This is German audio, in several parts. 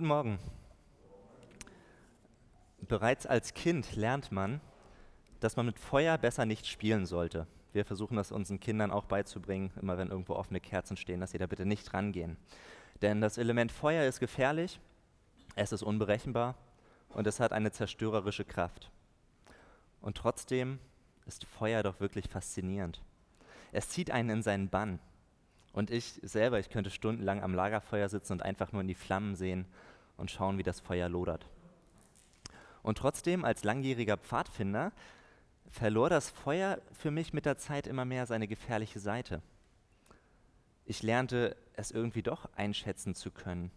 Guten Morgen. Bereits als Kind lernt man, dass man mit Feuer besser nicht spielen sollte. Wir versuchen das unseren Kindern auch beizubringen, immer wenn irgendwo offene Kerzen stehen, dass sie da bitte nicht rangehen. Denn das Element Feuer ist gefährlich, es ist unberechenbar und es hat eine zerstörerische Kraft. Und trotzdem ist Feuer doch wirklich faszinierend. Es zieht einen in seinen Bann. Und ich selber, ich könnte stundenlang am Lagerfeuer sitzen und einfach nur in die Flammen sehen und schauen, wie das Feuer lodert. Und trotzdem, als langjähriger Pfadfinder, verlor das Feuer für mich mit der Zeit immer mehr seine gefährliche Seite. Ich lernte es irgendwie doch einschätzen zu können.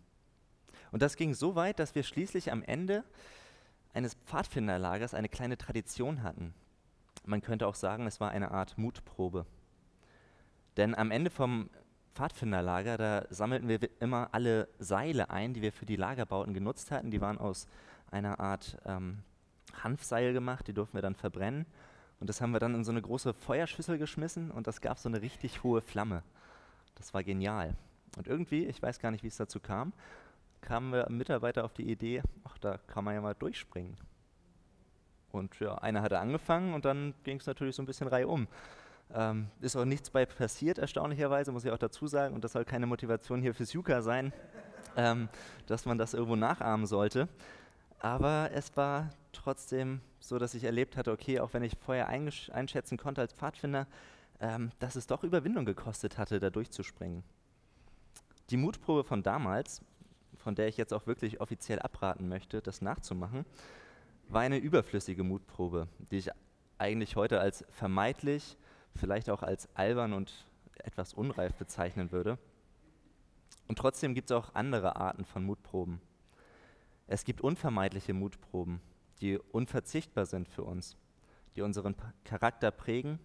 Und das ging so weit, dass wir schließlich am Ende eines Pfadfinderlagers eine kleine Tradition hatten. Man könnte auch sagen, es war eine Art Mutprobe. Denn am Ende vom Pfadfinderlager, da sammelten wir immer alle Seile ein, die wir für die Lagerbauten genutzt hatten. Die waren aus einer Art ähm, Hanfseil gemacht, die durften wir dann verbrennen. Und das haben wir dann in so eine große Feuerschüssel geschmissen und das gab so eine richtig hohe Flamme. Das war genial. Und irgendwie, ich weiß gar nicht, wie es dazu kam, kamen wir Mitarbeiter auf die Idee, ach, da kann man ja mal durchspringen. Und ja, einer hatte angefangen und dann ging es natürlich so ein bisschen reihum. Ähm, ist auch nichts bei passiert, erstaunlicherweise, muss ich auch dazu sagen. Und das soll keine Motivation hier fürs Yuka sein, ähm, dass man das irgendwo nachahmen sollte. Aber es war trotzdem so, dass ich erlebt hatte, okay, auch wenn ich vorher einschätzen konnte als Pfadfinder, ähm, dass es doch Überwindung gekostet hatte, da durchzuspringen. Die Mutprobe von damals, von der ich jetzt auch wirklich offiziell abraten möchte, das nachzumachen, war eine überflüssige Mutprobe, die ich eigentlich heute als vermeidlich, vielleicht auch als albern und etwas unreif bezeichnen würde. Und trotzdem gibt es auch andere Arten von Mutproben. Es gibt unvermeidliche Mutproben, die unverzichtbar sind für uns, die unseren Charakter prägen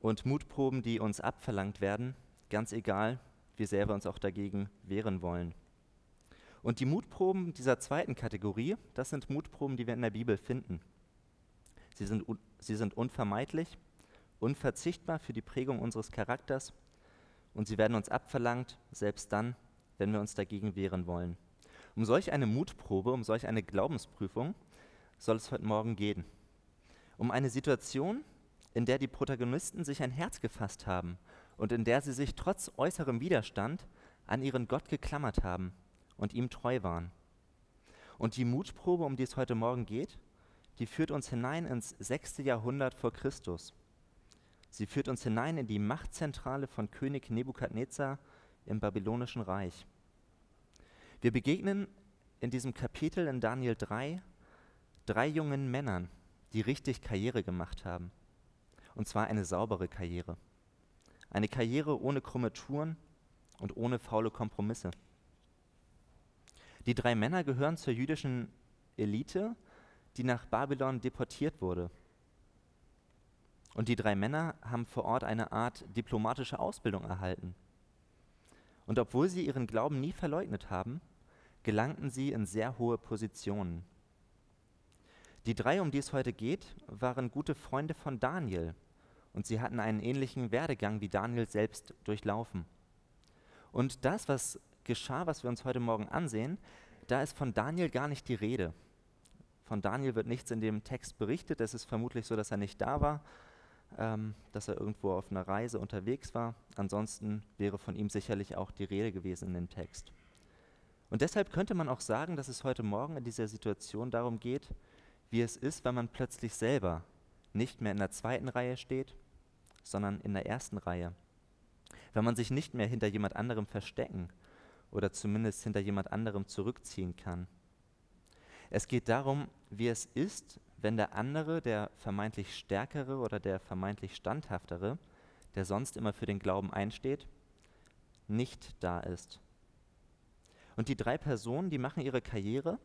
und Mutproben, die uns abverlangt werden, ganz egal, wie sehr wir uns auch dagegen wehren wollen. Und die Mutproben dieser zweiten Kategorie, das sind Mutproben, die wir in der Bibel finden. Sie sind, sie sind unvermeidlich, unverzichtbar für die Prägung unseres Charakters und sie werden uns abverlangt, selbst dann, wenn wir uns dagegen wehren wollen. Um solch eine Mutprobe, um solch eine Glaubensprüfung soll es heute Morgen gehen. Um eine Situation, in der die Protagonisten sich ein Herz gefasst haben und in der sie sich trotz äußerem Widerstand an ihren Gott geklammert haben und ihm treu waren. Und die Mutprobe, um die es heute Morgen geht, die führt uns hinein ins sechste Jahrhundert vor Christus. Sie führt uns hinein in die Machtzentrale von König Nebukadnezar im babylonischen Reich. Wir begegnen in diesem Kapitel in Daniel 3 drei jungen Männern, die richtig Karriere gemacht haben. Und zwar eine saubere Karriere. Eine Karriere ohne krumme Touren und ohne faule Kompromisse. Die drei Männer gehören zur jüdischen Elite, die nach Babylon deportiert wurde. Und die drei Männer haben vor Ort eine Art diplomatische Ausbildung erhalten. Und obwohl sie ihren Glauben nie verleugnet haben, gelangten sie in sehr hohe Positionen. Die drei, um die es heute geht, waren gute Freunde von Daniel und sie hatten einen ähnlichen Werdegang wie Daniel selbst durchlaufen. Und das, was geschah, was wir uns heute Morgen ansehen, da ist von Daniel gar nicht die Rede. Von Daniel wird nichts in dem Text berichtet. Es ist vermutlich so, dass er nicht da war, ähm, dass er irgendwo auf einer Reise unterwegs war. Ansonsten wäre von ihm sicherlich auch die Rede gewesen in dem Text. Und deshalb könnte man auch sagen, dass es heute Morgen in dieser Situation darum geht, wie es ist, wenn man plötzlich selber nicht mehr in der zweiten Reihe steht, sondern in der ersten Reihe. Wenn man sich nicht mehr hinter jemand anderem verstecken oder zumindest hinter jemand anderem zurückziehen kann. Es geht darum, wie es ist, wenn der andere, der vermeintlich stärkere oder der vermeintlich standhaftere, der sonst immer für den Glauben einsteht, nicht da ist. Und die drei Personen, die machen ihre Karriere,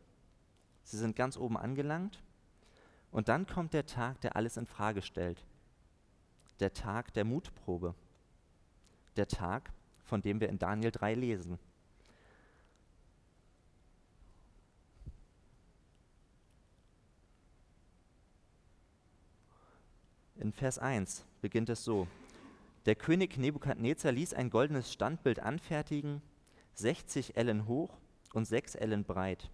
sie sind ganz oben angelangt, und dann kommt der Tag, der alles in Frage stellt. Der Tag der Mutprobe. Der Tag, von dem wir in Daniel 3 lesen. In Vers 1 beginnt es so. Der König Nebukadnezar ließ ein goldenes Standbild anfertigen, 60 Ellen hoch und sechs Ellen breit.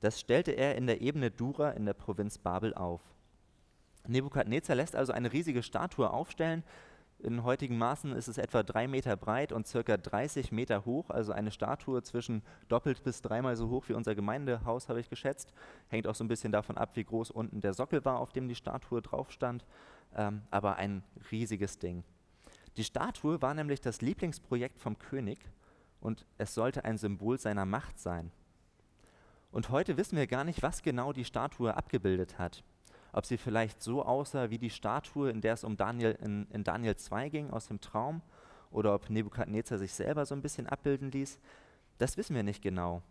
Das stellte er in der Ebene Dura in der Provinz Babel auf. Nebukadnezar lässt also eine riesige Statue aufstellen. In heutigen Maßen ist es etwa drei Meter breit und circa 30 Meter hoch, also eine Statue zwischen doppelt bis dreimal so hoch wie unser Gemeindehaus, habe ich geschätzt. Hängt auch so ein bisschen davon ab, wie groß unten der Sockel war, auf dem die Statue drauf stand. Ähm, aber ein riesiges Ding. Die Statue war nämlich das Lieblingsprojekt vom König und es sollte ein Symbol seiner Macht sein. Und heute wissen wir gar nicht, was genau die Statue abgebildet hat ob sie vielleicht so aussah wie die Statue, in der es um Daniel in, in Daniel 2 ging aus dem Traum, oder ob Nebukadnezar sich selber so ein bisschen abbilden ließ, das wissen wir nicht genau.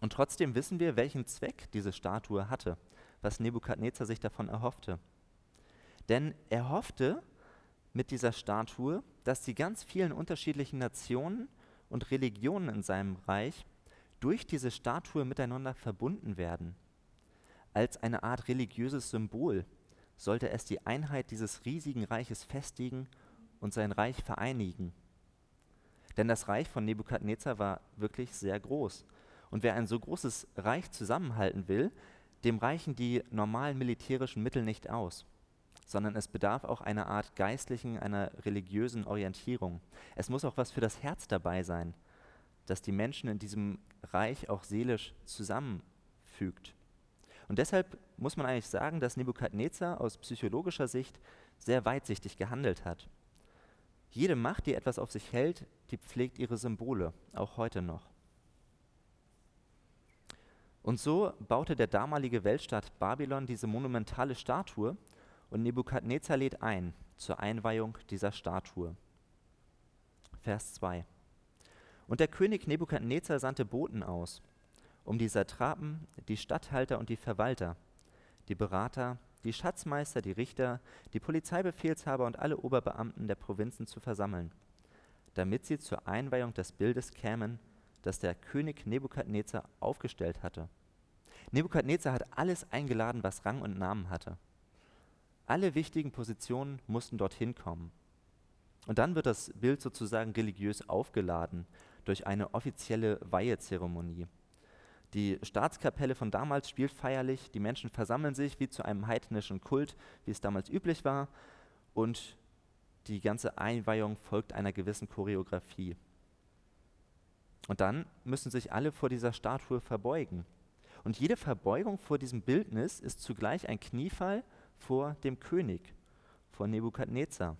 Und trotzdem wissen wir, welchen Zweck diese Statue hatte, was Nebukadnezar sich davon erhoffte. Denn er hoffte mit dieser Statue, dass die ganz vielen unterschiedlichen Nationen und Religionen in seinem Reich durch diese Statue miteinander verbunden werden als eine Art religiöses Symbol sollte es die Einheit dieses riesigen Reiches festigen und sein Reich vereinigen. Denn das Reich von Nebukadnezar war wirklich sehr groß. Und wer ein so großes Reich zusammenhalten will, dem reichen die normalen militärischen Mittel nicht aus, sondern es bedarf auch einer Art geistlichen, einer religiösen Orientierung. Es muss auch was für das Herz dabei sein, das die Menschen in diesem Reich auch seelisch zusammenfügt. Und deshalb muss man eigentlich sagen, dass Nebukadnezar aus psychologischer Sicht sehr weitsichtig gehandelt hat. Jede Macht, die etwas auf sich hält, die pflegt ihre Symbole, auch heute noch. Und so baute der damalige Weltstaat Babylon diese monumentale Statue und Nebukadnezar lädt ein zur Einweihung dieser Statue. Vers 2. Und der König Nebukadnezar sandte Boten aus um die Satrapen, die Statthalter und die Verwalter, die Berater, die Schatzmeister, die Richter, die Polizeibefehlshaber und alle Oberbeamten der Provinzen zu versammeln, damit sie zur Einweihung des Bildes kämen, das der König Nebukadnezar aufgestellt hatte. Nebukadnezar hat alles eingeladen, was Rang und Namen hatte. Alle wichtigen Positionen mussten dorthin kommen. Und dann wird das Bild sozusagen religiös aufgeladen durch eine offizielle Weihezeremonie. Die Staatskapelle von damals spielt feierlich, die Menschen versammeln sich wie zu einem heidnischen Kult, wie es damals üblich war, und die ganze Einweihung folgt einer gewissen Choreografie. Und dann müssen sich alle vor dieser Statue verbeugen. Und jede Verbeugung vor diesem Bildnis ist zugleich ein Kniefall vor dem König, vor Nebukadnezar.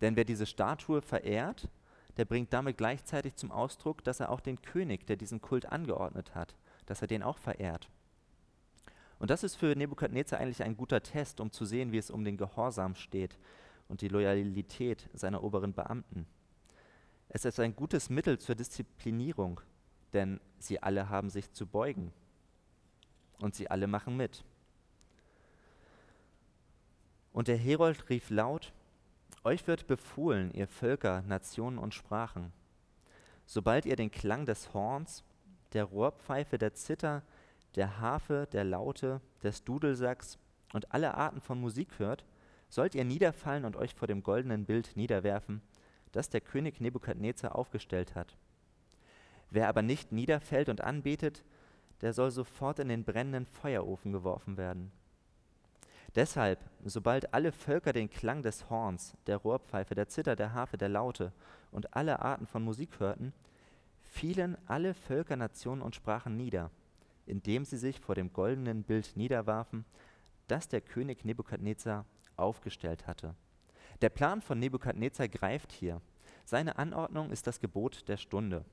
Denn wer diese Statue verehrt, der bringt damit gleichzeitig zum Ausdruck, dass er auch den König, der diesen Kult angeordnet hat, dass er den auch verehrt. Und das ist für Nebukadnezar eigentlich ein guter Test, um zu sehen, wie es um den Gehorsam steht und die Loyalität seiner oberen Beamten. Es ist ein gutes Mittel zur Disziplinierung, denn sie alle haben sich zu beugen und sie alle machen mit. Und der Herold rief laut, Euch wird befohlen, ihr Völker, Nationen und Sprachen, sobald ihr den Klang des Horns der Rohrpfeife, der Zither, der Harfe, der Laute, des Dudelsacks und alle Arten von Musik hört, sollt ihr niederfallen und euch vor dem goldenen Bild niederwerfen, das der König Nebukadnezar aufgestellt hat. Wer aber nicht niederfällt und anbetet, der soll sofort in den brennenden Feuerofen geworfen werden. Deshalb, sobald alle Völker den Klang des Horns, der Rohrpfeife, der Zither, der Harfe, der Laute und alle Arten von Musik hörten, fielen alle Völker, Nationen und Sprachen nieder, indem sie sich vor dem goldenen Bild niederwarfen, das der König Nebukadnezar aufgestellt hatte. Der Plan von Nebukadnezar greift hier. Seine Anordnung ist das Gebot der Stunde.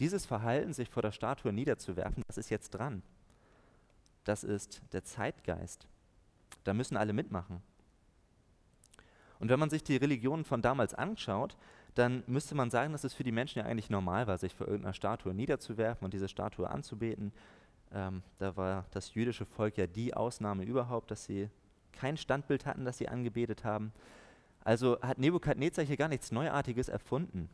Dieses Verhalten, sich vor der Statue niederzuwerfen, das ist jetzt dran. Das ist der Zeitgeist. Da müssen alle mitmachen. Und wenn man sich die Religionen von damals anschaut, dann müsste man sagen, dass es für die Menschen ja eigentlich normal war, sich vor irgendeiner Statue niederzuwerfen und diese Statue anzubeten. Ähm, da war das jüdische Volk ja die Ausnahme überhaupt, dass sie kein Standbild hatten, das sie angebetet haben. Also hat Nebukadnezar hier gar nichts Neuartiges erfunden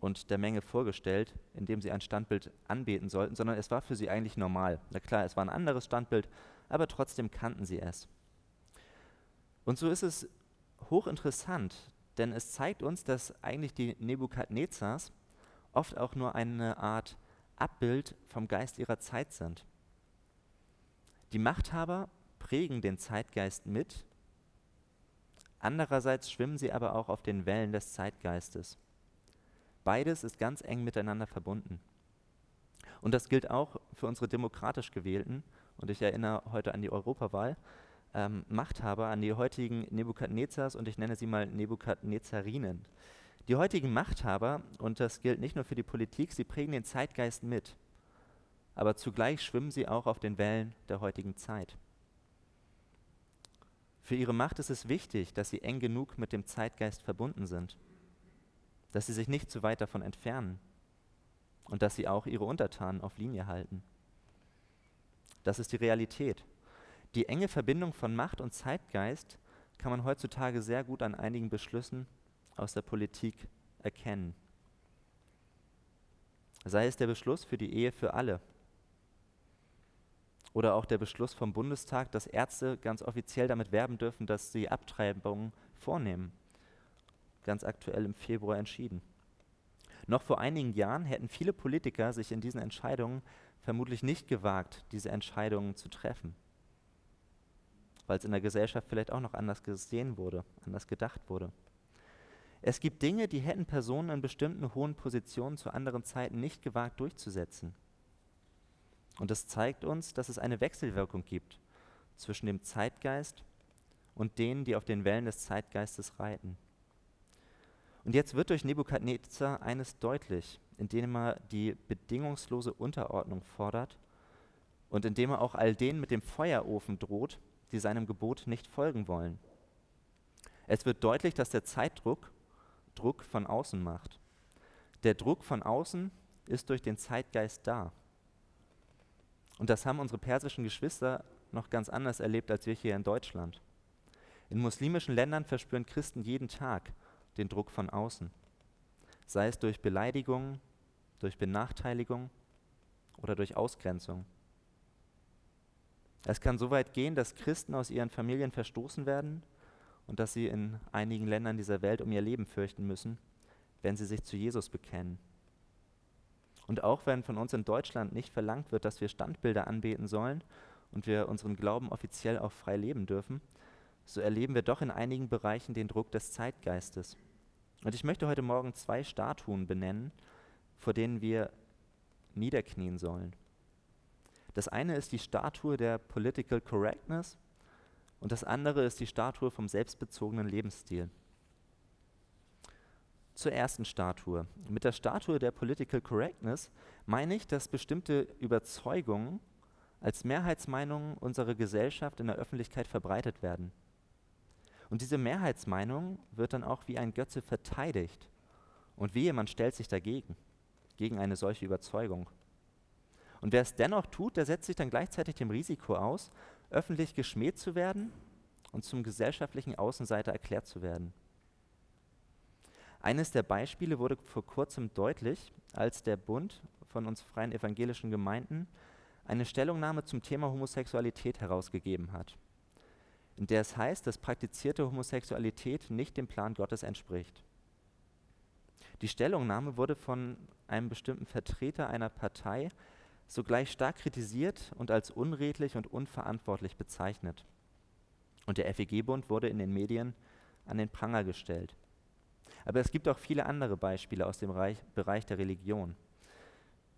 und der Menge vorgestellt, indem sie ein Standbild anbeten sollten, sondern es war für sie eigentlich normal. Na klar, es war ein anderes Standbild, aber trotzdem kannten sie es. Und so ist es hochinteressant, denn es zeigt uns, dass eigentlich die Nebukadnezars oft auch nur eine Art Abbild vom Geist ihrer Zeit sind. Die Machthaber prägen den Zeitgeist mit, andererseits schwimmen sie aber auch auf den Wellen des Zeitgeistes. Beides ist ganz eng miteinander verbunden. Und das gilt auch für unsere demokratisch gewählten, und ich erinnere heute an die Europawahl, ähm, Machthaber, an die heutigen Nebukadnezars und ich nenne sie mal Nebukadnezarinnen. Die heutigen Machthaber, und das gilt nicht nur für die Politik, sie prägen den Zeitgeist mit, aber zugleich schwimmen sie auch auf den Wellen der heutigen Zeit. Für ihre Macht ist es wichtig, dass sie eng genug mit dem Zeitgeist verbunden sind, dass sie sich nicht zu weit davon entfernen und dass sie auch ihre Untertanen auf Linie halten. Das ist die Realität. Die enge Verbindung von Macht und Zeitgeist kann man heutzutage sehr gut an einigen Beschlüssen aus der Politik erkennen. Sei es der Beschluss für die Ehe für alle oder auch der Beschluss vom Bundestag, dass Ärzte ganz offiziell damit werben dürfen, dass sie Abtreibungen vornehmen. Ganz aktuell im Februar entschieden. Noch vor einigen Jahren hätten viele Politiker sich in diesen Entscheidungen vermutlich nicht gewagt, diese Entscheidungen zu treffen, weil es in der Gesellschaft vielleicht auch noch anders gesehen wurde, anders gedacht wurde. Es gibt Dinge, die hätten Personen in bestimmten hohen Positionen zu anderen Zeiten nicht gewagt durchzusetzen. Und das zeigt uns, dass es eine Wechselwirkung gibt zwischen dem Zeitgeist und denen, die auf den Wellen des Zeitgeistes reiten. Und jetzt wird durch Nebukadnezar eines deutlich, indem er die bedingungslose Unterordnung fordert und indem er auch all denen mit dem Feuerofen droht, die seinem Gebot nicht folgen wollen. Es wird deutlich, dass der Zeitdruck Druck von außen macht. Der Druck von außen ist durch den Zeitgeist da. Und das haben unsere persischen Geschwister noch ganz anders erlebt als wir hier in Deutschland. In muslimischen Ländern verspüren Christen jeden Tag den Druck von außen, sei es durch Beleidigung, durch Benachteiligung oder durch Ausgrenzung. Es kann so weit gehen, dass Christen aus ihren Familien verstoßen werden und dass sie in einigen Ländern dieser Welt um ihr Leben fürchten müssen, wenn sie sich zu Jesus bekennen. Und auch wenn von uns in Deutschland nicht verlangt wird, dass wir Standbilder anbeten sollen und wir unseren Glauben offiziell auch frei leben dürfen, so erleben wir doch in einigen Bereichen den Druck des Zeitgeistes. Und ich möchte heute Morgen zwei Statuen benennen, vor denen wir niederknien sollen. Das eine ist die Statue der Political Correctness und das andere ist die Statue vom selbstbezogenen Lebensstil. Zur ersten Statue. Mit der Statue der Political Correctness meine ich, dass bestimmte Überzeugungen als Mehrheitsmeinungen unserer Gesellschaft in der Öffentlichkeit verbreitet werden. Und diese Mehrheitsmeinung wird dann auch wie ein Götze verteidigt. Und wehe, man stellt sich dagegen, gegen eine solche Überzeugung. Und wer es dennoch tut, der setzt sich dann gleichzeitig dem Risiko aus, öffentlich geschmäht zu werden und zum gesellschaftlichen Außenseiter erklärt zu werden. Eines der Beispiele wurde vor kurzem deutlich, als der Bund von uns freien evangelischen Gemeinden eine Stellungnahme zum Thema Homosexualität herausgegeben hat in der es heißt, dass praktizierte Homosexualität nicht dem Plan Gottes entspricht. Die Stellungnahme wurde von einem bestimmten Vertreter einer Partei sogleich stark kritisiert und als unredlich und unverantwortlich bezeichnet. Und der FEG-Bund wurde in den Medien an den Pranger gestellt. Aber es gibt auch viele andere Beispiele aus dem Bereich der Religion,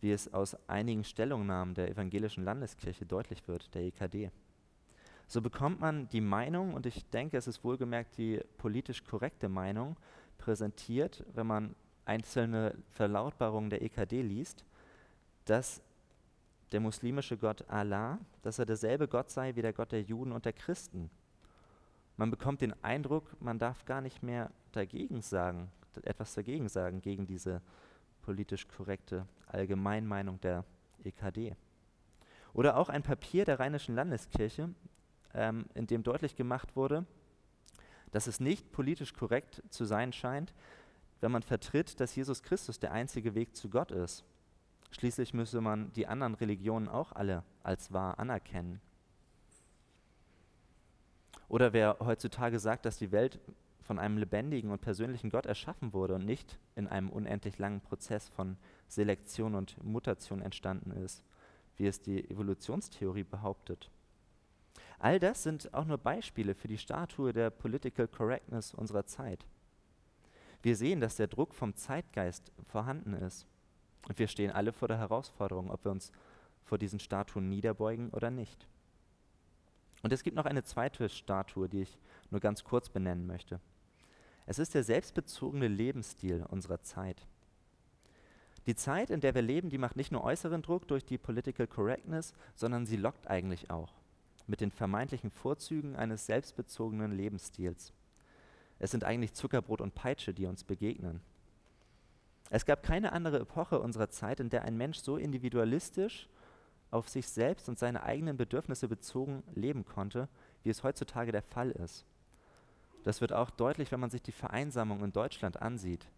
wie es aus einigen Stellungnahmen der evangelischen Landeskirche deutlich wird, der EKD. So bekommt man die Meinung, und ich denke, es ist wohlgemerkt die politisch korrekte Meinung, präsentiert, wenn man einzelne Verlautbarungen der EKD liest, dass der muslimische Gott Allah, dass er derselbe Gott sei wie der Gott der Juden und der Christen. Man bekommt den Eindruck, man darf gar nicht mehr dagegen sagen, etwas dagegen sagen, gegen diese politisch korrekte Allgemeinmeinung der EKD. Oder auch ein Papier der Rheinischen Landeskirche, ähm, in dem deutlich gemacht wurde, dass es nicht politisch korrekt zu sein scheint, wenn man vertritt, dass Jesus Christus der einzige Weg zu Gott ist. Schließlich müsse man die anderen Religionen auch alle als wahr anerkennen. Oder wer heutzutage sagt, dass die Welt von einem lebendigen und persönlichen Gott erschaffen wurde und nicht in einem unendlich langen Prozess von Selektion und Mutation entstanden ist, wie es die Evolutionstheorie behauptet. All das sind auch nur Beispiele für die Statue der Political Correctness unserer Zeit. Wir sehen, dass der Druck vom Zeitgeist vorhanden ist. Und wir stehen alle vor der Herausforderung, ob wir uns vor diesen Statuen niederbeugen oder nicht. Und es gibt noch eine zweite Statue, die ich nur ganz kurz benennen möchte. Es ist der selbstbezogene Lebensstil unserer Zeit. Die Zeit, in der wir leben, die macht nicht nur äußeren Druck durch die Political Correctness, sondern sie lockt eigentlich auch mit den vermeintlichen Vorzügen eines selbstbezogenen Lebensstils. Es sind eigentlich Zuckerbrot und Peitsche, die uns begegnen. Es gab keine andere Epoche unserer Zeit, in der ein Mensch so individualistisch auf sich selbst und seine eigenen Bedürfnisse bezogen leben konnte, wie es heutzutage der Fall ist. Das wird auch deutlich, wenn man sich die Vereinsamung in Deutschland ansieht.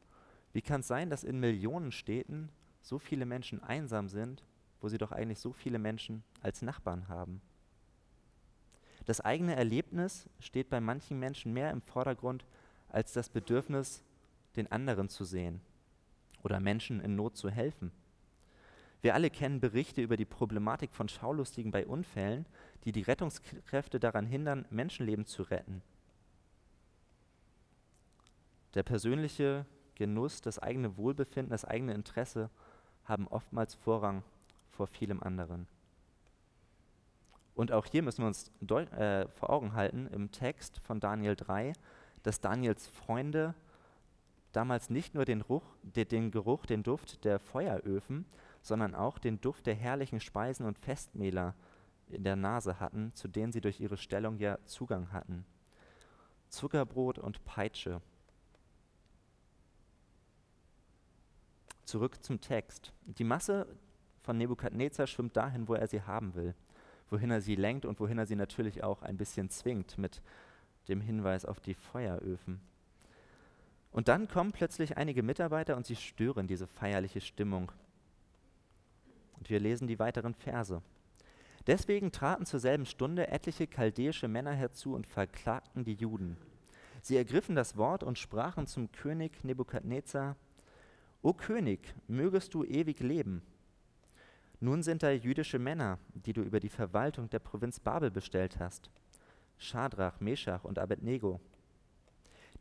Wie kann es sein, dass in Millionen Städten so viele Menschen einsam sind, wo sie doch eigentlich so viele Menschen als Nachbarn haben? Das eigene Erlebnis steht bei manchen Menschen mehr im Vordergrund als das Bedürfnis, den anderen zu sehen oder Menschen in Not zu helfen. Wir alle kennen Berichte über die Problematik von Schaulustigen bei Unfällen, die die Rettungskräfte daran hindern, Menschenleben zu retten. Der persönliche Genuss, das eigene Wohlbefinden, das eigene Interesse haben oftmals Vorrang vor vielem anderen. Und auch hier müssen wir uns äh, vor Augen halten im Text von Daniel 3, dass Daniels Freunde damals nicht nur den, Ruch, den, den Geruch, den Duft der Feueröfen, sondern auch den Duft der herrlichen Speisen und Festmähler in der Nase hatten, zu denen sie durch ihre Stellung ja Zugang hatten. Zuckerbrot und Peitsche. Zurück zum Text. Die Masse von Nebukadnezar schwimmt dahin, wo er sie haben will, wohin er sie lenkt und wohin er sie natürlich auch ein bisschen zwingt mit dem Hinweis auf die Feueröfen. Und dann kommen plötzlich einige Mitarbeiter und sie stören diese feierliche Stimmung und wir lesen die weiteren Verse. Deswegen traten zur selben Stunde etliche chaldäische Männer herzu und verklagten die Juden. Sie ergriffen das Wort und sprachen zum König Nebukadnezar: O König, mögest du ewig leben. Nun sind da jüdische Männer, die du über die Verwaltung der Provinz Babel bestellt hast: Schadrach, Meschach und Abednego.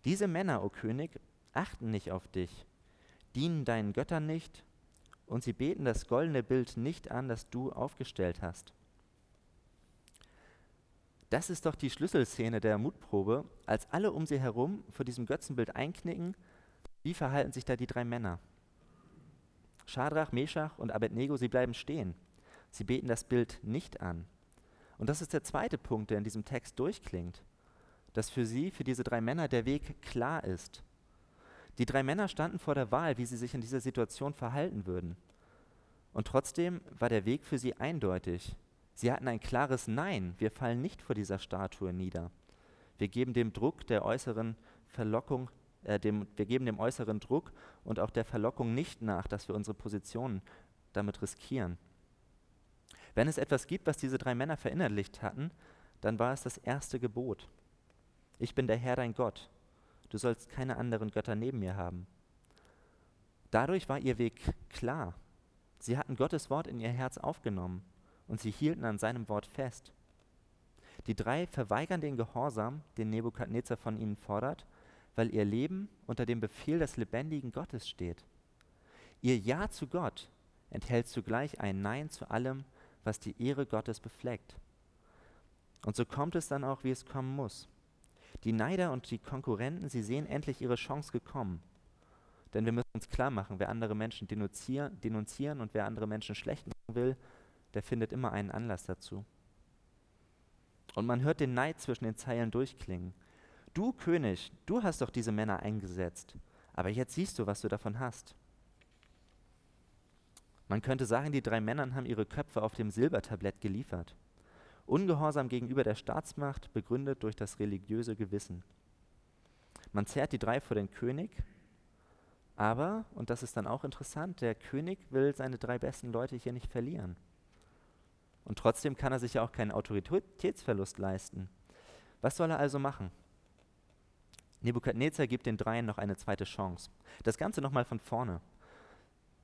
Diese Männer, o König, achten nicht auf dich, dienen deinen Göttern nicht und sie beten das goldene Bild nicht an, das du aufgestellt hast. Das ist doch die Schlüsselszene der Mutprobe, als alle um sie herum vor diesem Götzenbild einknicken. Wie verhalten sich da die drei Männer? Schadrach, Meschach und Abednego, sie bleiben stehen. Sie beten das Bild nicht an. Und das ist der zweite Punkt, der in diesem Text durchklingt, dass für sie, für diese drei Männer, der Weg klar ist. Die drei Männer standen vor der Wahl, wie sie sich in dieser Situation verhalten würden. Und trotzdem war der Weg für sie eindeutig. Sie hatten ein klares Nein, wir fallen nicht vor dieser Statue nieder. Wir geben dem Druck der äußeren Verlockung, äh, dem, wir geben dem äußeren Druck und auch der Verlockung nicht nach, dass wir unsere Positionen damit riskieren. Wenn es etwas gibt, was diese drei Männer verinnerlicht hatten, dann war es das erste Gebot. Ich bin der Herr dein Gott du sollst keine anderen Götter neben mir haben. Dadurch war ihr Weg klar. Sie hatten Gottes Wort in ihr Herz aufgenommen und sie hielten an seinem Wort fest. Die drei verweigern den Gehorsam, den Nebukadnezar von ihnen fordert, weil ihr Leben unter dem Befehl des lebendigen Gottes steht. Ihr Ja zu Gott enthält zugleich ein Nein zu allem, was die Ehre Gottes befleckt. Und so kommt es dann auch, wie es kommen muss. Die Neider und die Konkurrenten, sie sehen endlich ihre Chance gekommen. Denn wir müssen uns klar machen, wer andere Menschen denunzieren, denunzieren und wer andere Menschen schlecht machen will, der findet immer einen Anlass dazu. Und man hört den Neid zwischen den Zeilen durchklingen. Du König, du hast doch diese Männer eingesetzt, aber jetzt siehst du, was du davon hast. Man könnte sagen, die drei Männer haben ihre Köpfe auf dem Silbertablett geliefert. Ungehorsam gegenüber der Staatsmacht, begründet durch das religiöse Gewissen. Man zerrt die drei vor den König, aber, und das ist dann auch interessant, der König will seine drei besten Leute hier nicht verlieren. Und trotzdem kann er sich ja auch keinen Autoritätsverlust leisten. Was soll er also machen? Nebukadnezar gibt den dreien noch eine zweite Chance. Das Ganze nochmal von vorne.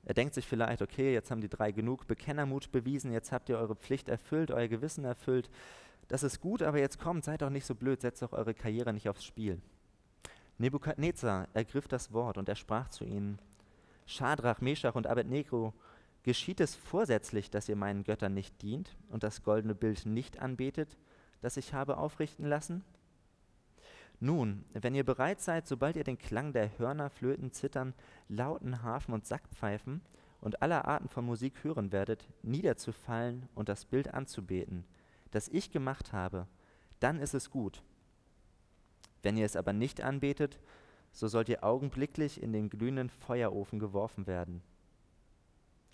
Er denkt sich vielleicht, okay, jetzt haben die drei genug Bekennermut bewiesen, jetzt habt ihr eure Pflicht erfüllt, euer Gewissen erfüllt. Das ist gut, aber jetzt kommt, seid doch nicht so blöd, setzt doch eure Karriere nicht aufs Spiel. Nebukadnezar ergriff das Wort und er sprach zu ihnen: Schadrach, Meschach und Abednego, geschieht es vorsätzlich, dass ihr meinen Göttern nicht dient und das goldene Bild nicht anbetet, das ich habe aufrichten lassen? Nun, wenn ihr bereit seid, sobald ihr den Klang der Hörner, Flöten, Zittern, Lauten, Harfen und Sackpfeifen und aller Arten von Musik hören werdet, niederzufallen und das Bild anzubeten, das ich gemacht habe, dann ist es gut. Wenn ihr es aber nicht anbetet, so sollt ihr augenblicklich in den glühenden Feuerofen geworfen werden.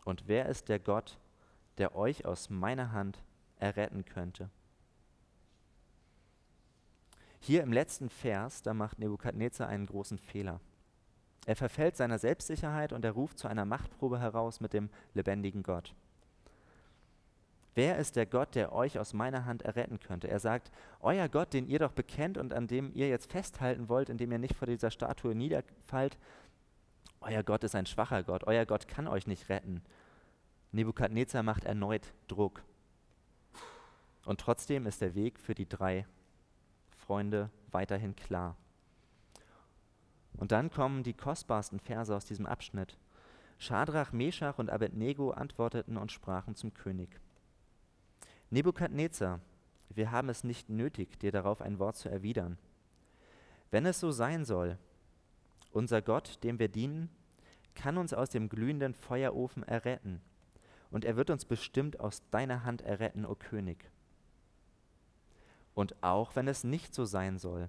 Und wer ist der Gott, der euch aus meiner Hand erretten könnte? Hier im letzten Vers, da macht Nebukadnezar einen großen Fehler. Er verfällt seiner Selbstsicherheit und er ruft zu einer Machtprobe heraus mit dem lebendigen Gott. Wer ist der Gott, der euch aus meiner Hand erretten könnte? Er sagt, euer Gott, den ihr doch bekennt und an dem ihr jetzt festhalten wollt, indem ihr nicht vor dieser Statue niederfallt, euer Gott ist ein schwacher Gott, euer Gott kann euch nicht retten. Nebukadnezar macht erneut Druck. Und trotzdem ist der Weg für die drei Freunde weiterhin klar. Und dann kommen die kostbarsten Verse aus diesem Abschnitt. Schadrach, Meschach und Abednego antworteten und sprachen zum König. Nebukadnezar, wir haben es nicht nötig, dir darauf ein Wort zu erwidern. Wenn es so sein soll, unser Gott, dem wir dienen, kann uns aus dem glühenden Feuerofen erretten, und er wird uns bestimmt aus deiner Hand erretten, o König. Und auch wenn es nicht so sein soll,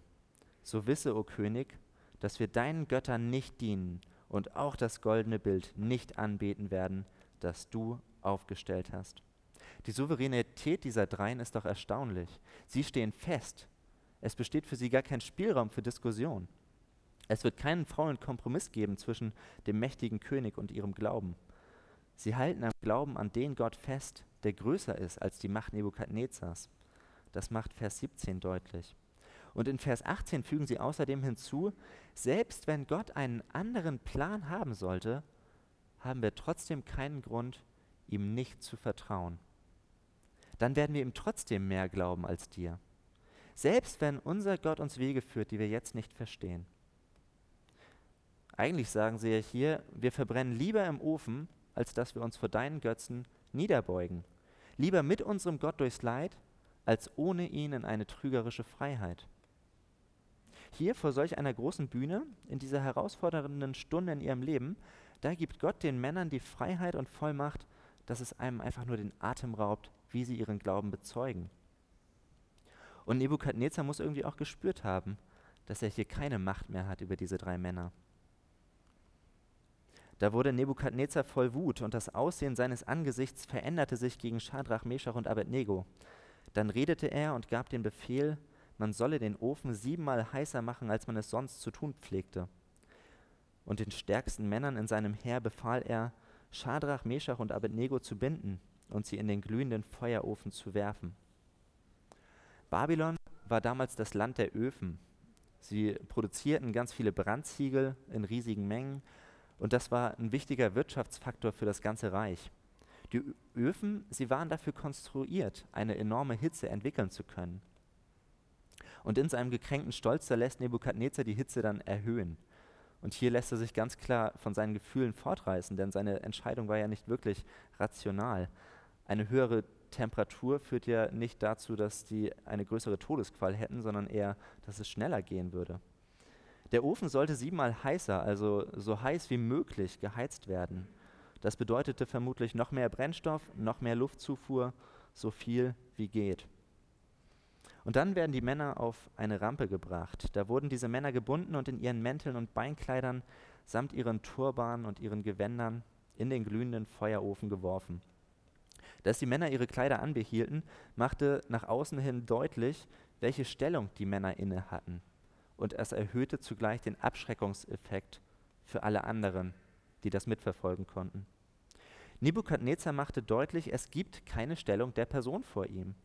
so wisse, o König, dass wir deinen Göttern nicht dienen und auch das goldene Bild nicht anbeten werden, das du aufgestellt hast. Die Souveränität dieser Dreien ist doch erstaunlich. Sie stehen fest. Es besteht für sie gar kein Spielraum für Diskussion. Es wird keinen faulen Kompromiss geben zwischen dem mächtigen König und ihrem Glauben. Sie halten am Glauben an den Gott fest, der größer ist als die Macht Nebukadnezars. Das macht Vers 17 deutlich. Und in Vers 18 fügen sie außerdem hinzu, selbst wenn Gott einen anderen Plan haben sollte, haben wir trotzdem keinen Grund, ihm nicht zu vertrauen. Dann werden wir ihm trotzdem mehr glauben als dir. Selbst wenn unser Gott uns Wege führt, die wir jetzt nicht verstehen. Eigentlich sagen sie ja hier, wir verbrennen lieber im Ofen, als dass wir uns vor deinen Götzen niederbeugen. Lieber mit unserem Gott durchs Leid, als ohne ihn in eine trügerische Freiheit. Hier vor solch einer großen Bühne, in dieser herausfordernden Stunde in ihrem Leben, da gibt Gott den Männern die Freiheit und Vollmacht, dass es einem einfach nur den Atem raubt, wie sie ihren Glauben bezeugen. Und Nebukadnezar muss irgendwie auch gespürt haben, dass er hier keine Macht mehr hat über diese drei Männer. Da wurde Nebukadnezar voll Wut und das Aussehen seines Angesichts veränderte sich gegen Schadrach, Meschach und Abednego. Dann redete er und gab den Befehl, man solle den Ofen siebenmal heißer machen, als man es sonst zu tun pflegte. Und den stärksten Männern in seinem Heer befahl er, Schadrach, Meschach und Abednego zu binden und sie in den glühenden Feuerofen zu werfen. Babylon war damals das Land der Öfen. Sie produzierten ganz viele Brandziegel in riesigen Mengen und das war ein wichtiger Wirtschaftsfaktor für das ganze Reich. Die Öfen, sie waren dafür konstruiert, eine enorme Hitze entwickeln zu können. Und in seinem gekränkten Stolz, da lässt Nebukadnezar die Hitze dann erhöhen. Und hier lässt er sich ganz klar von seinen Gefühlen fortreißen, denn seine Entscheidung war ja nicht wirklich rational. Eine höhere Temperatur führt ja nicht dazu, dass die eine größere Todesqual hätten, sondern eher, dass es schneller gehen würde. Der Ofen sollte siebenmal heißer, also so heiß wie möglich, geheizt werden. Das bedeutete vermutlich noch mehr Brennstoff, noch mehr Luftzufuhr, so viel wie geht. Und dann werden die Männer auf eine Rampe gebracht. Da wurden diese Männer gebunden und in ihren Mänteln und Beinkleidern samt ihren Turbanen und ihren Gewändern in den glühenden Feuerofen geworfen. Dass die Männer ihre Kleider anbehielten, machte nach außen hin deutlich, welche Stellung die Männer inne hatten. Und es erhöhte zugleich den Abschreckungseffekt für alle anderen, die das mitverfolgen konnten. Nebukadnezar machte deutlich, es gibt keine Stellung der Person vor ihm.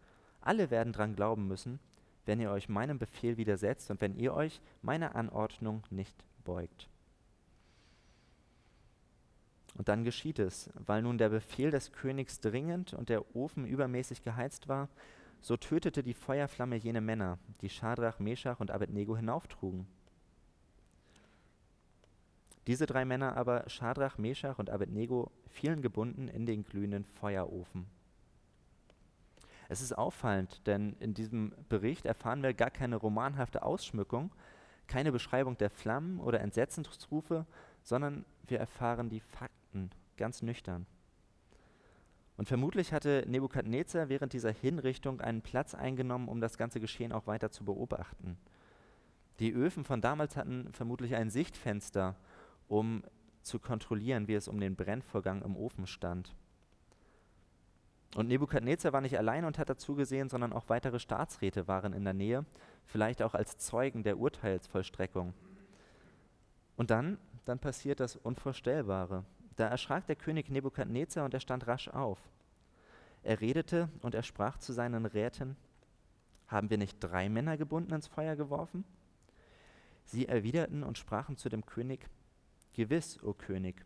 Alle werden dran glauben müssen, wenn ihr euch meinem Befehl widersetzt und wenn ihr euch meiner Anordnung nicht beugt. Und dann geschieht es, weil nun der Befehl des Königs dringend und der Ofen übermäßig geheizt war, so tötete die Feuerflamme jene Männer, die Schadrach, Meschach und Abednego hinauftrugen. Diese drei Männer aber, Schadrach, Meschach und Abednego, fielen gebunden in den glühenden Feuerofen. Es ist auffallend, denn in diesem Bericht erfahren wir gar keine romanhafte Ausschmückung, keine Beschreibung der Flammen oder Entsetzensrufe, sondern wir erfahren die Fakten ganz nüchtern. Und vermutlich hatte Nebukadnezar während dieser Hinrichtung einen Platz eingenommen, um das ganze Geschehen auch weiter zu beobachten. Die Öfen von damals hatten vermutlich ein Sichtfenster, um zu kontrollieren, wie es um den Brennvorgang im Ofen stand. Und Nebukadnezar war nicht allein und hat dazu gesehen, sondern auch weitere Staatsräte waren in der Nähe, vielleicht auch als Zeugen der Urteilsvollstreckung. Und dann, dann passiert das Unvorstellbare. Da erschrak der König Nebukadnezar und er stand rasch auf. Er redete und er sprach zu seinen Räten, haben wir nicht drei Männer gebunden ins Feuer geworfen? Sie erwiderten und sprachen zu dem König, Gewiss, o König.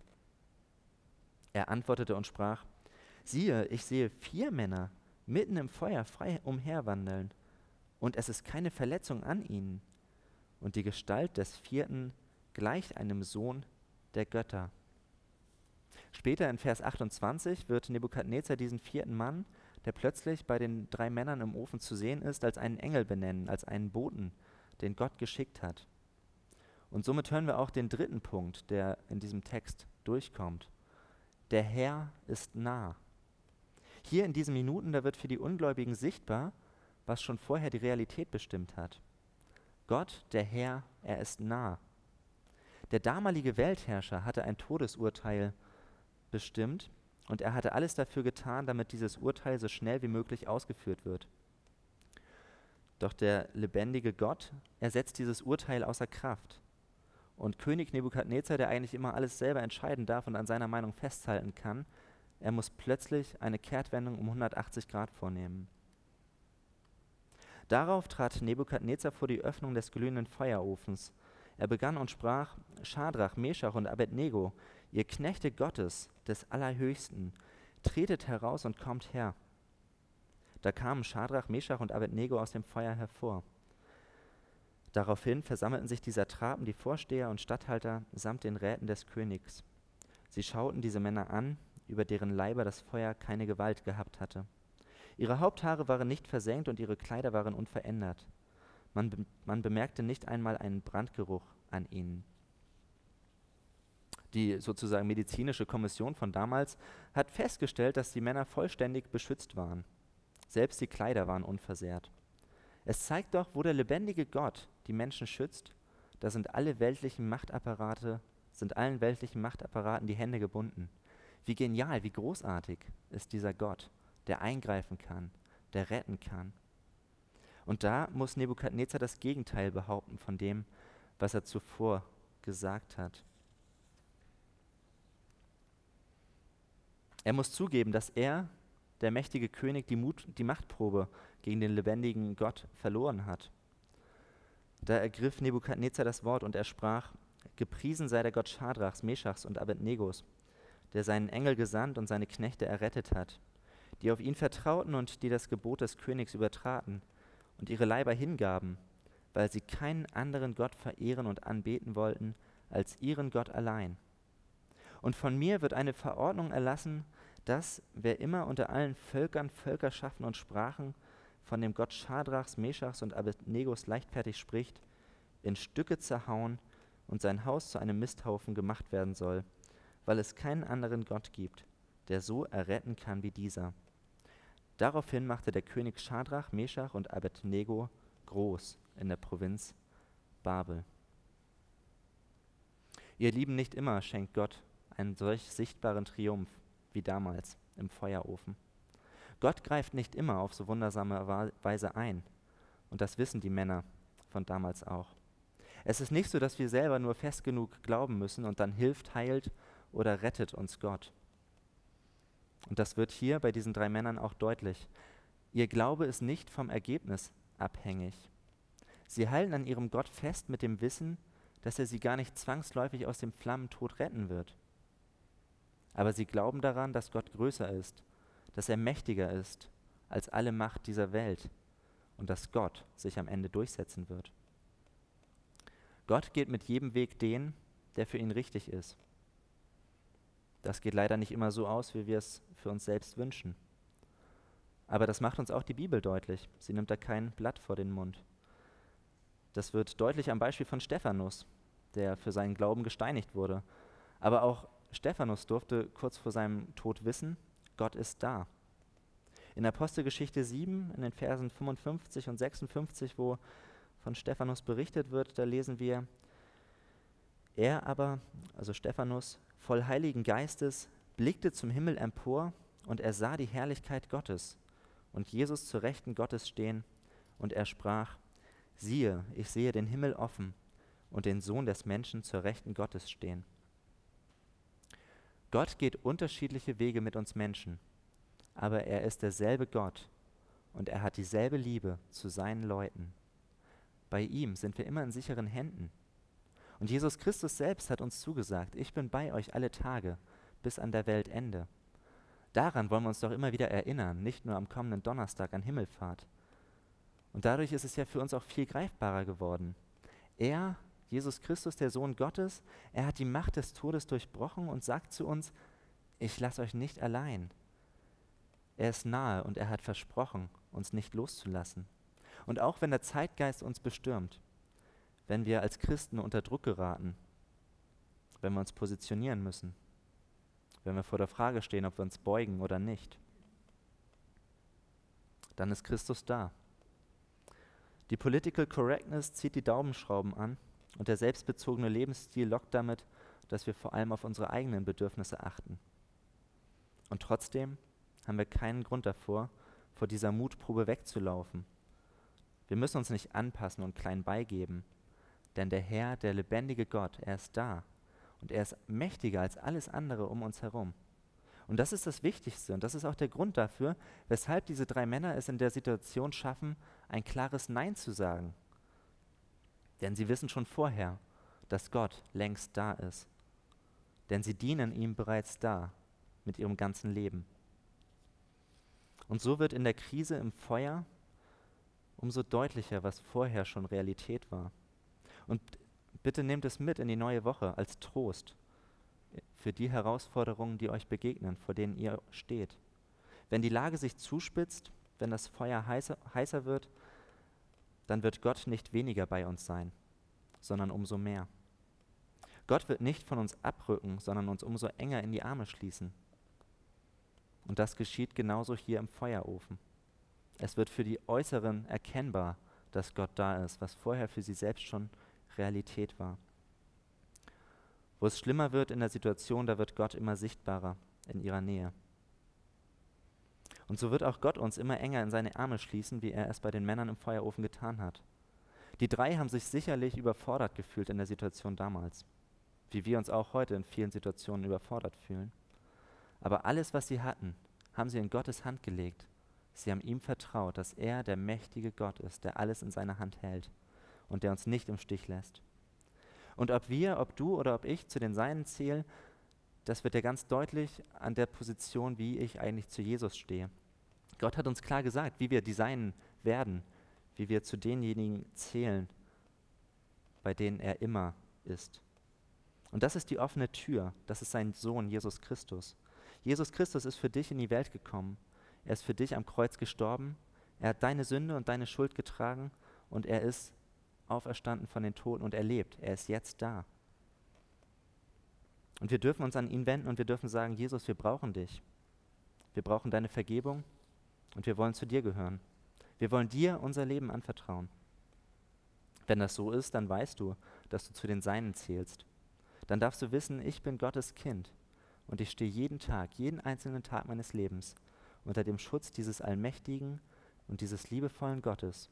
Er antwortete und sprach, siehe, ich sehe vier Männer mitten im Feuer frei umherwandeln, und es ist keine Verletzung an ihnen, und die Gestalt des vierten gleicht einem Sohn der Götter. Später in Vers 28 wird Nebukadnezar diesen vierten Mann, der plötzlich bei den drei Männern im Ofen zu sehen ist, als einen Engel benennen, als einen Boten, den Gott geschickt hat. Und somit hören wir auch den dritten Punkt, der in diesem Text durchkommt. Der Herr ist nah. Hier in diesen Minuten, da wird für die Ungläubigen sichtbar, was schon vorher die Realität bestimmt hat. Gott, der Herr, er ist nah. Der damalige Weltherrscher hatte ein Todesurteil bestimmt und er hatte alles dafür getan, damit dieses Urteil so schnell wie möglich ausgeführt wird. Doch der lebendige Gott, er setzt dieses Urteil außer Kraft. Und König Nebukadnezar, der eigentlich immer alles selber entscheiden darf und an seiner Meinung festhalten kann, er muss plötzlich eine Kehrtwendung um 180 Grad vornehmen. Darauf trat Nebukadnezar vor die Öffnung des glühenden Feuerofens. Er begann und sprach: Schadrach, Meschach und Abednego, Ihr Knechte Gottes, des Allerhöchsten, tretet heraus und kommt her. Da kamen Schadrach, Meschach und Abednego aus dem Feuer hervor. Daraufhin versammelten sich die Satrapen, die Vorsteher und Statthalter samt den Räten des Königs. Sie schauten diese Männer an, über deren Leiber das Feuer keine Gewalt gehabt hatte. Ihre Haupthaare waren nicht versenkt und ihre Kleider waren unverändert. Man, be man bemerkte nicht einmal einen Brandgeruch an ihnen die sozusagen medizinische Kommission von damals, hat festgestellt, dass die Männer vollständig beschützt waren. Selbst die Kleider waren unversehrt. Es zeigt doch, wo der lebendige Gott die Menschen schützt, da sind alle weltlichen Machtapparate, sind allen weltlichen Machtapparaten die Hände gebunden. Wie genial, wie großartig ist dieser Gott, der eingreifen kann, der retten kann. Und da muss Nebukadnezar das Gegenteil behaupten von dem, was er zuvor gesagt hat. Er muss zugeben, dass er, der mächtige König, die, Mut, die Machtprobe gegen den lebendigen Gott verloren hat. Da ergriff Nebukadnezar das Wort und er sprach: Gepriesen sei der Gott Schadrachs, Meschachs und Abednegos, der seinen Engel gesandt und seine Knechte errettet hat, die auf ihn vertrauten und die das Gebot des Königs übertraten und ihre Leiber hingaben, weil sie keinen anderen Gott verehren und anbeten wollten als ihren Gott allein. Und von mir wird eine Verordnung erlassen, dass wer immer unter allen Völkern Völkerschaften und Sprachen von dem Gott Schadrachs, Meschachs und Abednegos leichtfertig spricht, in Stücke zerhauen und sein Haus zu einem Misthaufen gemacht werden soll, weil es keinen anderen Gott gibt, der so erretten kann wie dieser. Daraufhin machte der König Schadrach, Meschach und Abednego groß in der Provinz Babel. Ihr Lieben, nicht immer schenkt Gott einen solch sichtbaren Triumph wie damals im Feuerofen. Gott greift nicht immer auf so wundersame Weise ein. Und das wissen die Männer von damals auch. Es ist nicht so, dass wir selber nur fest genug glauben müssen und dann hilft, heilt oder rettet uns Gott. Und das wird hier bei diesen drei Männern auch deutlich. Ihr Glaube ist nicht vom Ergebnis abhängig. Sie halten an ihrem Gott fest mit dem Wissen, dass er sie gar nicht zwangsläufig aus dem Flammentod retten wird. Aber sie glauben daran, dass Gott größer ist, dass er mächtiger ist als alle Macht dieser Welt und dass Gott sich am Ende durchsetzen wird. Gott geht mit jedem Weg den, der für ihn richtig ist. Das geht leider nicht immer so aus, wie wir es für uns selbst wünschen. Aber das macht uns auch die Bibel deutlich. Sie nimmt da kein Blatt vor den Mund. Das wird deutlich am Beispiel von Stephanus, der für seinen Glauben gesteinigt wurde. Aber auch Stephanus durfte kurz vor seinem Tod wissen, Gott ist da. In Apostelgeschichte 7, in den Versen 55 und 56, wo von Stephanus berichtet wird, da lesen wir, er aber, also Stephanus, voll Heiligen Geistes, blickte zum Himmel empor und er sah die Herrlichkeit Gottes und Jesus zur Rechten Gottes stehen und er sprach, siehe, ich sehe den Himmel offen und den Sohn des Menschen zur Rechten Gottes stehen. Gott geht unterschiedliche Wege mit uns Menschen, aber er ist derselbe Gott und er hat dieselbe Liebe zu seinen Leuten. Bei ihm sind wir immer in sicheren Händen. Und Jesus Christus selbst hat uns zugesagt, ich bin bei euch alle Tage bis an der Weltende. Daran wollen wir uns doch immer wieder erinnern, nicht nur am kommenden Donnerstag an Himmelfahrt. Und dadurch ist es ja für uns auch viel greifbarer geworden. Er, Jesus Christus, der Sohn Gottes, er hat die Macht des Todes durchbrochen und sagt zu uns, ich lasse euch nicht allein. Er ist nahe und er hat versprochen, uns nicht loszulassen. Und auch wenn der Zeitgeist uns bestürmt, wenn wir als Christen unter Druck geraten, wenn wir uns positionieren müssen, wenn wir vor der Frage stehen, ob wir uns beugen oder nicht, dann ist Christus da. Die Political Correctness zieht die Daumenschrauben an und der selbstbezogene Lebensstil lockt damit, dass wir vor allem auf unsere eigenen Bedürfnisse achten. Und trotzdem haben wir keinen Grund davor, vor dieser Mutprobe wegzulaufen. Wir müssen uns nicht anpassen und klein beigeben, denn der Herr, der lebendige Gott, er ist da und er ist mächtiger als alles andere um uns herum. Und das ist das Wichtigste und das ist auch der Grund dafür, weshalb diese drei Männer es in der Situation schaffen, ein klares Nein zu sagen. Denn sie wissen schon vorher, dass Gott längst da ist. Denn sie dienen ihm bereits da mit ihrem ganzen Leben. Und so wird in der Krise im Feuer umso deutlicher, was vorher schon Realität war. Und Bitte nehmt es mit in die neue Woche als Trost für die Herausforderungen, die euch begegnen, vor denen ihr steht. Wenn die Lage sich zuspitzt, wenn das Feuer heißer, heißer wird, dann wird Gott nicht weniger bei uns sein, sondern umso mehr. Gott wird nicht von uns abrücken, sondern uns umso enger in die Arme schließen. Und das geschieht genauso hier im Feuerofen. Es wird für die Äußeren erkennbar, dass Gott da ist, was vorher für sie selbst schon Realität war. Wo es schlimmer wird in der Situation, da wird Gott immer sichtbarer in ihrer Nähe. Und so wird auch Gott uns immer enger in seine Arme schließen, wie er es bei den Männern im Feuerofen getan hat. Die drei haben sich sicherlich überfordert gefühlt in der Situation damals, wie wir uns auch heute in vielen Situationen überfordert fühlen. Aber alles, was sie hatten, haben sie in Gottes Hand gelegt. Sie haben ihm vertraut, dass er der mächtige Gott ist, der alles in seiner Hand hält und der uns nicht im Stich lässt. Und ob wir, ob du oder ob ich zu den Seinen zählen, das wird ja ganz deutlich an der Position, wie ich eigentlich zu Jesus stehe. Gott hat uns klar gesagt, wie wir designen werden, wie wir zu denjenigen zählen, bei denen er immer ist. Und das ist die offene Tür, das ist sein Sohn Jesus Christus. Jesus Christus ist für dich in die Welt gekommen. Er ist für dich am Kreuz gestorben. Er hat deine Sünde und deine Schuld getragen und er ist auferstanden von den Toten und er lebt. Er ist jetzt da. Und wir dürfen uns an ihn wenden und wir dürfen sagen, Jesus, wir brauchen dich. Wir brauchen deine Vergebung und wir wollen zu dir gehören. Wir wollen dir unser Leben anvertrauen. Wenn das so ist, dann weißt du, dass du zu den Seinen zählst. Dann darfst du wissen, ich bin Gottes Kind und ich stehe jeden Tag, jeden einzelnen Tag meines Lebens unter dem Schutz dieses allmächtigen und dieses liebevollen Gottes,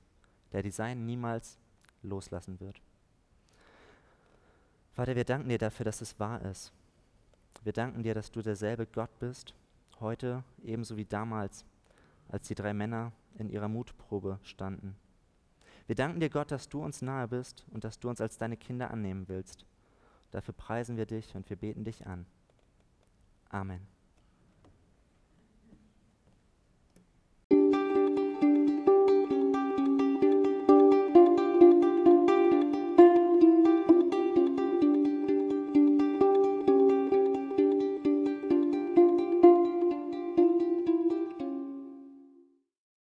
der die Seinen niemals loslassen wird. Vater, wir danken dir dafür, dass es wahr ist. Wir danken dir, dass du derselbe Gott bist, heute ebenso wie damals, als die drei Männer in ihrer Mutprobe standen. Wir danken dir, Gott, dass du uns nahe bist und dass du uns als deine Kinder annehmen willst. Dafür preisen wir dich und wir beten dich an. Amen.